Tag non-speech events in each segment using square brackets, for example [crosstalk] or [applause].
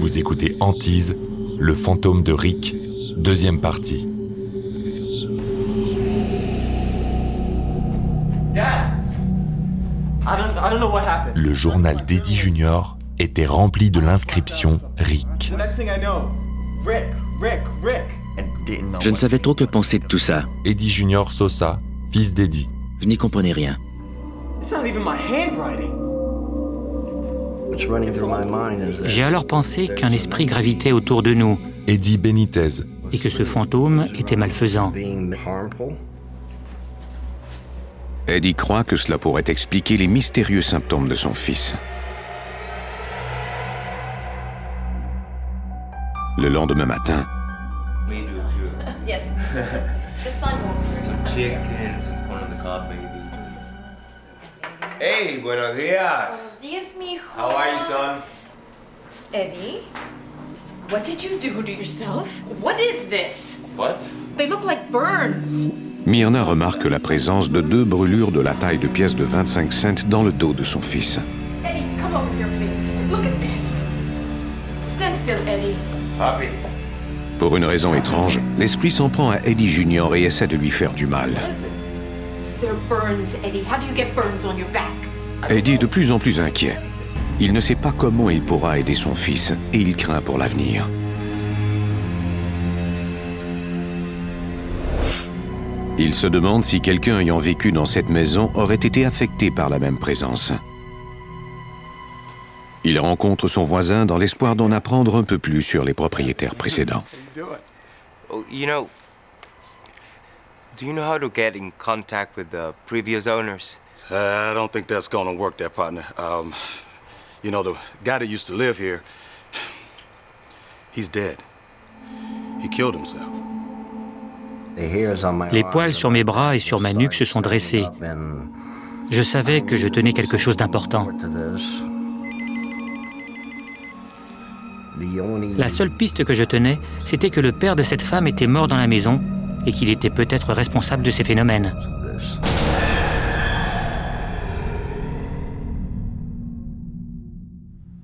Vous écoutez Antise, le fantôme de Rick, deuxième partie. Le journal d'Eddie Junior était rempli de l'inscription Rick. Je ne savais trop que penser de tout ça. Eddie Junior Sosa, fils d'Eddie. Je n'y comprenais rien. J'ai alors pensé qu'un esprit gravitait autour de nous Eddie Benitez, et que ce fantôme était malfaisant. Eddie croit que cela pourrait expliquer les mystérieux symptômes de son fils. Le lendemain matin, [laughs] Hey, buenos mijo. How are you, son? Eddie, what did you do to yourself? What is this? What? They look like burns. Myrna remarque la présence de deux brûlures de la taille de pièces de 25 cents dans le dos de son fils. Eddie, come over here, please. Look at this. Stand still, Eddie. Papi. Pour une raison étrange, l'esprit s'en prend à Eddie Junior et essaie de lui faire du mal. Eddie. How do you get burns on your back? Eddie est de plus en plus inquiet. Il ne sait pas comment il pourra aider son fils et il craint pour l'avenir. Il se demande si quelqu'un ayant vécu dans cette maison aurait été affecté par la même présence. Il rencontre son voisin dans l'espoir d'en apprendre un peu plus sur les propriétaires précédents. Do you know how to get in contact with the previous owners? Uh, I don't think that's gonna work there, partner. Um, you know, the guy that used to live here, he's dead. He killed himself. Les poils sur mes bras et sur ma nuque se sont dressés. Je savais que je tenais quelque chose d'important. La seule piste que je tenais, c'était que le père de cette femme était mort dans la maison et qu'il était peut-être responsable de ces phénomènes.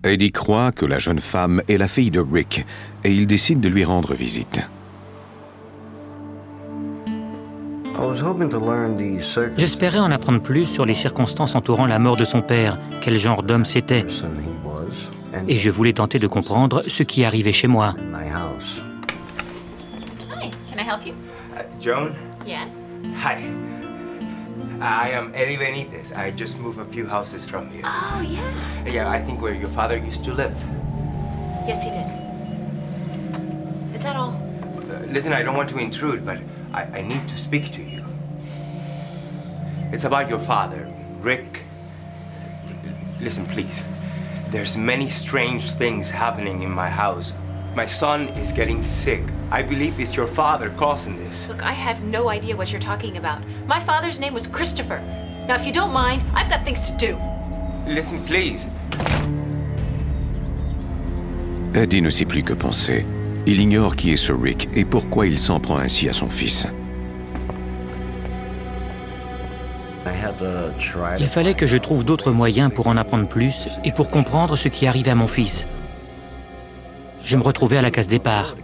Eddie croit que la jeune femme est la fille de Rick et il décide de lui rendre visite. J'espérais en apprendre plus sur les circonstances entourant la mort de son père, quel genre d'homme c'était, et je voulais tenter de comprendre ce qui arrivait chez moi. Hi. Can I help you? Uh, Joan? Yes. Hi. I am Eddie Benitez. I just moved a few houses from here. Oh, yeah. Yeah, I think where your father used to live. Yes, he did. Is that all? Uh, listen, I don't want to intrude, but I, I need to speak to you. It's about your father, Rick. L- Listen, please. There's many strange things happening in my house. My son is getting sick. I believe it's your father causing this. Look, I have no idea what you're talking about. My father's name was Christopher. Now, if you don't mind, I've got things to do. Listen, please. Eddie ne sait plus que penser. Il ignore qui est ce Rick et pourquoi il s'en prend ainsi à son fils. Il fallait que je trouve d'autres moyens pour en apprendre plus et pour comprendre ce qui arrivait à mon fils. Je me retrouvais à la case départ.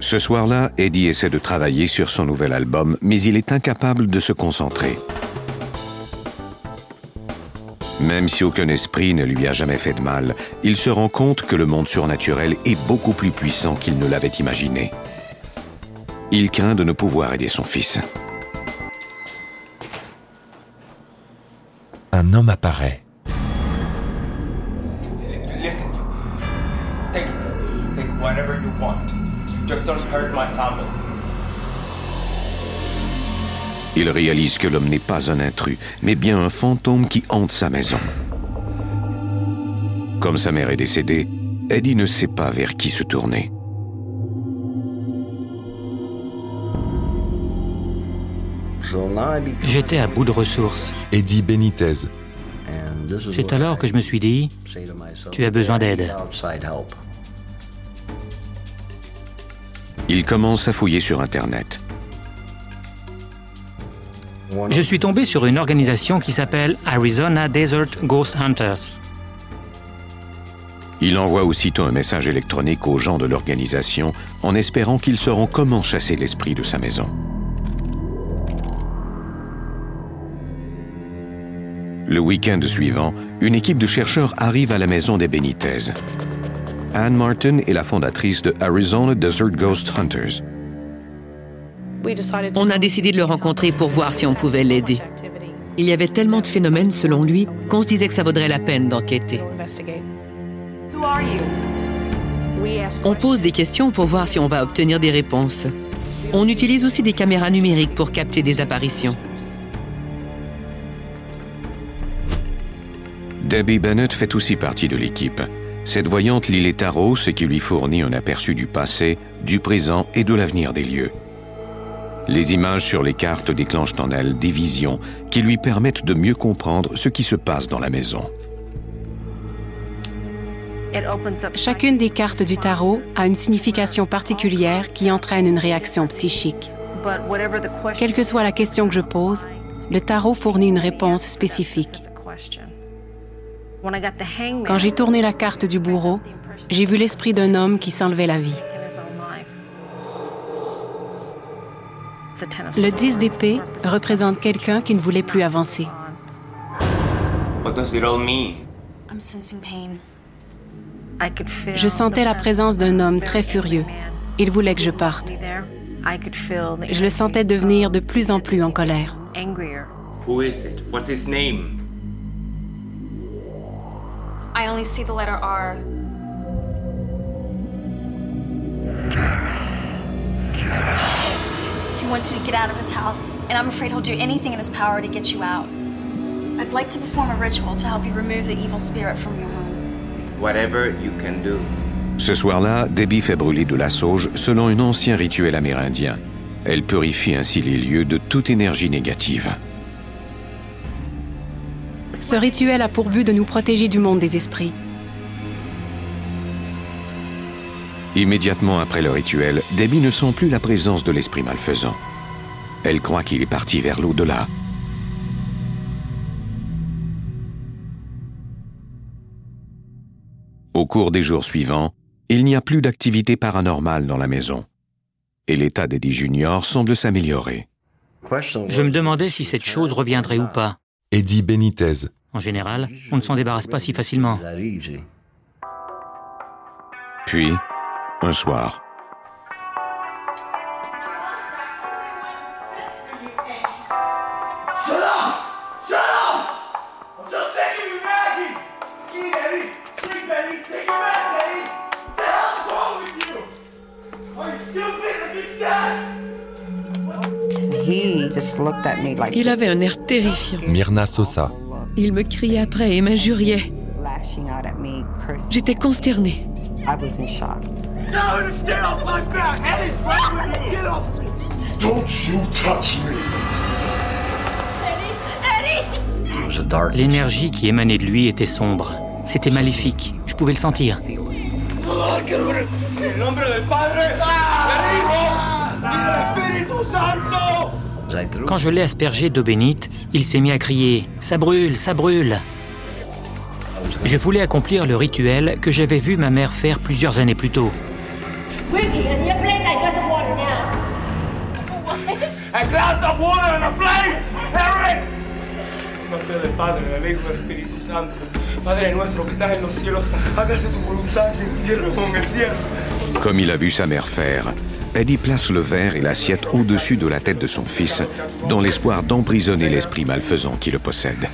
Ce soir-là, Eddie essaie de travailler sur son nouvel album, mais il est incapable de se concentrer. Même si aucun esprit ne lui a jamais fait de mal, il se rend compte que le monde surnaturel est beaucoup plus puissant qu'il ne l'avait imaginé. Il craint de ne pouvoir aider son fils. Un homme apparaît. Take whatever you want. Just don't hurt my family. Il réalise que l'homme n'est pas un intrus, mais bien un fantôme qui hante sa maison. Comme sa mère est décédée, Eddie ne sait pas vers qui se tourner. J'étais à bout de ressources. Eddie Benitez, C'est alors que je me suis dit, tu as besoin d'aide. Il commence à fouiller sur Internet. Je suis tombé sur une organisation qui s'appelle Arizona Desert Ghost Hunters. Il envoie aussitôt un message électronique aux gens de l'organisation en espérant qu'ils sauront comment chasser l'esprit de sa maison. Le week-end suivant, une équipe de chercheurs arrive à la maison des Benitez. Anne Martin est la fondatrice de Arizona Desert Ghost Hunters. On a décidé de le rencontrer pour voir si on pouvait l'aider. Il y avait tellement de phénomènes, selon lui, qu'on se disait que ça vaudrait la peine d'enquêter. On pose des questions pour voir si on va obtenir des réponses. On utilise aussi des caméras numériques pour capter des apparitions. Debbie Bennett fait aussi partie de l'équipe. Cette voyante lit les tarots, ce qui lui fournit un aperçu du passé, du présent et de l'avenir des lieux. Les images sur les cartes déclenchent en elle des visions qui lui permettent de mieux comprendre ce qui se passe dans la maison. Chacune des cartes du tarot a une signification particulière qui entraîne une réaction psychique. Quelle que soit la question que je pose, le tarot fournit une réponse spécifique. Quand j'ai tourné la carte du bourreau, j'ai vu l'esprit d'un homme qui s'enlevait la vie. Le 10 d'épée représente quelqu'un qui ne voulait plus avancer. Je sentais la présence d'un homme très furieux. Il voulait que je parte. Je le sentais devenir de plus en plus en colère. Who is it? What's his name? I only see the letter R. He wants you to get out of his house, and I'm afraid he'll do anything in his power to get you out. I'd like to perform a ritual to help you remove the evil spirit from your home. Whatever you can do. Ce soir-là, Debbie fait brûler de la sauge selon un ancien rituel amérindien. Elle purifie ainsi les lieux de toute énergie négative. Ce rituel a pour but de nous protéger du monde des esprits. Immédiatement après le rituel, Debbie ne sent plus la présence de l'esprit malfaisant. Elle croit qu'il est parti vers l'au-delà. Au cours des jours suivants, il n'y a plus d'activité paranormale dans la maison. Et l'état d'Eddie Junior semble s'améliorer. Je me demandais si cette chose reviendrait ou pas. Eddie Benitez. En général, on ne s'en débarrasse pas si facilement. Puis, un soir, Il avait un air terrifiant. Myrna Sosa. Il me criait après et m'injuriait. J'étais consternée. L'énergie qui émanait de lui était sombre. C'était maléfique. Je pouvais le sentir. Quand je l'ai aspergé d'eau bénite, il s'est mis à crier ⁇ Ça brûle, ça brûle !⁇ Je voulais accomplir le rituel que j'avais vu ma mère faire plusieurs années plus tôt. Cielo. Comme il a vu sa mère faire, Eddie place le verre et l'assiette au-dessus de la tête de son fils, dans l'espoir d'emprisonner l'esprit malfaisant qui le possède.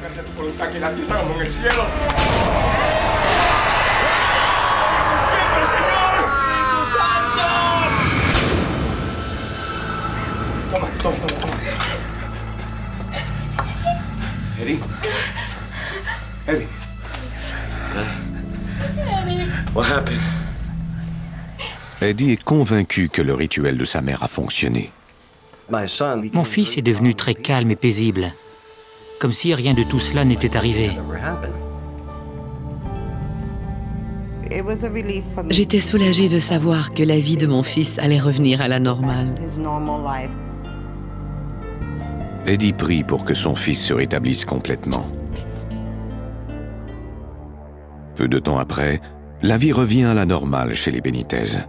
Eddie est convaincu que le rituel de sa mère a fonctionné. Mon fils est devenu très calme et paisible, comme si rien de tout cela n'était arrivé. J'étais soulagée de savoir que la vie de mon fils allait revenir à la normale. Eddie prie pour que son fils se rétablisse complètement. Peu de temps après, la vie revient à la normale chez les Benitez.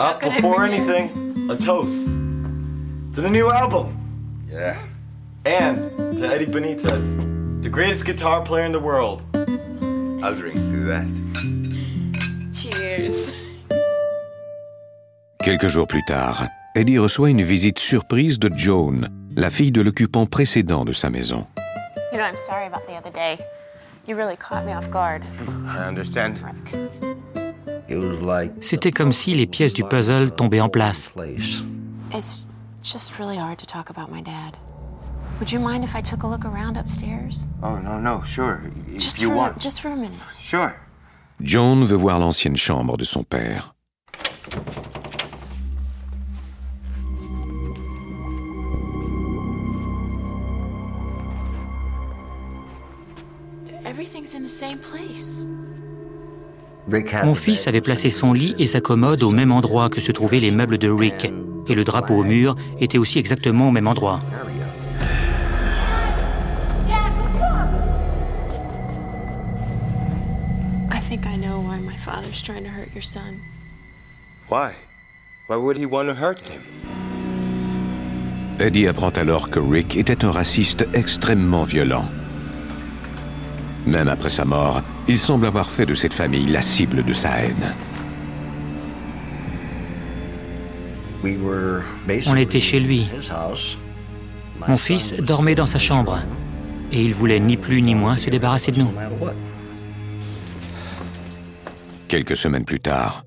Uh, before anything, a toast to the new album. Yeah. And to Eddie Benitez, the greatest guitar player in the world. I'll drink to that. Cheers. Quelques jours plus tard, Eddie reçoit une visite surprise de Joan, la fille de l'occupant précédent de sa maison. You know, I'm sorry about the other day. You really caught me off guard. I understand. C'était comme si les pièces du puzzle tombaient en place. It's just really hard to talk about my dad. Would you mind if I took a look around upstairs? Oh, no, no, sure. If Just you for, want. just for a minute. Sure. Joan veut voir l'ancienne chambre de son père. Everything's in the same place. Mon fils avait placé son lit et sa commode au même endroit que se trouvaient les meubles de Rick, et le drapeau au mur était aussi exactement au même endroit. I think I know why my father's trying to hurt your son. Why? Why would he want to hurt him? Eddie apprend alors que Rick était un raciste extrêmement violent. Même après sa mort, il semble avoir fait de cette famille la cible de sa haine. On était chez lui. Mon fils dormait dans sa chambre, et il voulait ni plus ni moins se débarrasser de nous. Quelques semaines plus tard,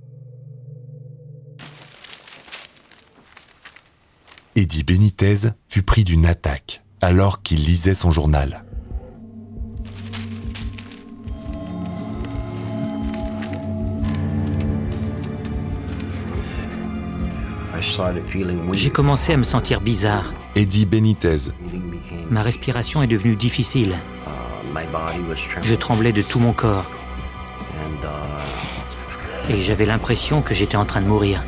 Eddie Benitez fut pris d'une attaque alors qu'il lisait son journal. J'ai commencé à me sentir bizarre. Eddie Benitez, Ma respiration est devenue difficile. Je tremblais de tout mon corps. Et j'avais l'impression que j'étais en train de mourir.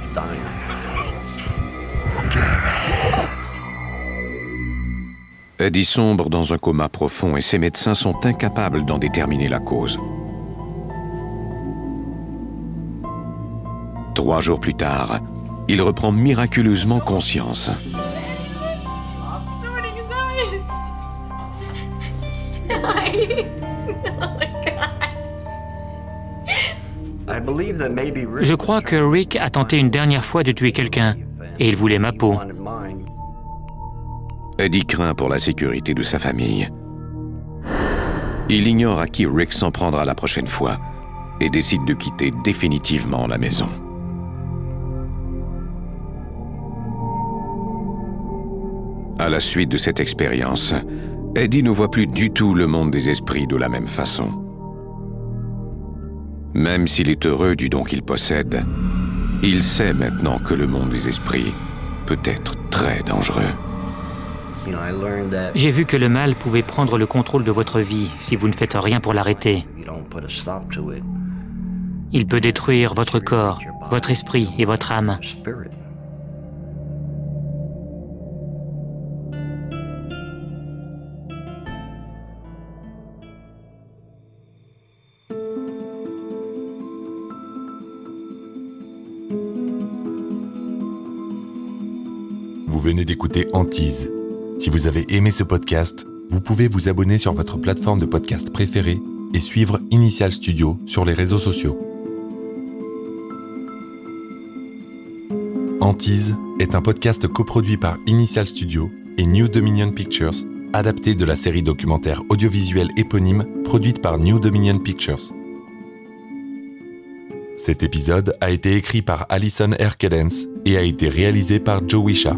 Eddie sombre dans un coma profond et ses médecins sont incapables d'en déterminer la cause. Trois jours plus tard, il reprend miraculeusement conscience. Je crois que Rick a tenté une dernière fois de tuer quelqu'un, et il voulait ma peau. Eddie craint pour la sécurité de sa famille. Il ignore à qui Rick s'en prendra la prochaine fois et décide de quitter définitivement la maison. À la suite de cette expérience, Eddie ne voit plus du tout le monde des esprits de la même façon. Même s'il est heureux du don qu'il possède, il sait maintenant que le monde des esprits peut être très dangereux. J'ai vu que le mal pouvait prendre le contrôle de votre vie si vous ne faites rien pour l'arrêter. Il peut détruire votre corps, votre esprit et votre âme. Venez d'écouter Antise. Si vous avez aimé ce podcast, vous pouvez vous abonner sur votre plateforme de podcast préférée et suivre Initial Studio sur les réseaux sociaux. Antise est un podcast coproduit par Initial Studio et New Dominion Pictures, adapté de la série documentaire audiovisuelle éponyme produite par New Dominion Pictures. Cet épisode a été écrit par Alison Erkedens et a été réalisé par Joe Wisha.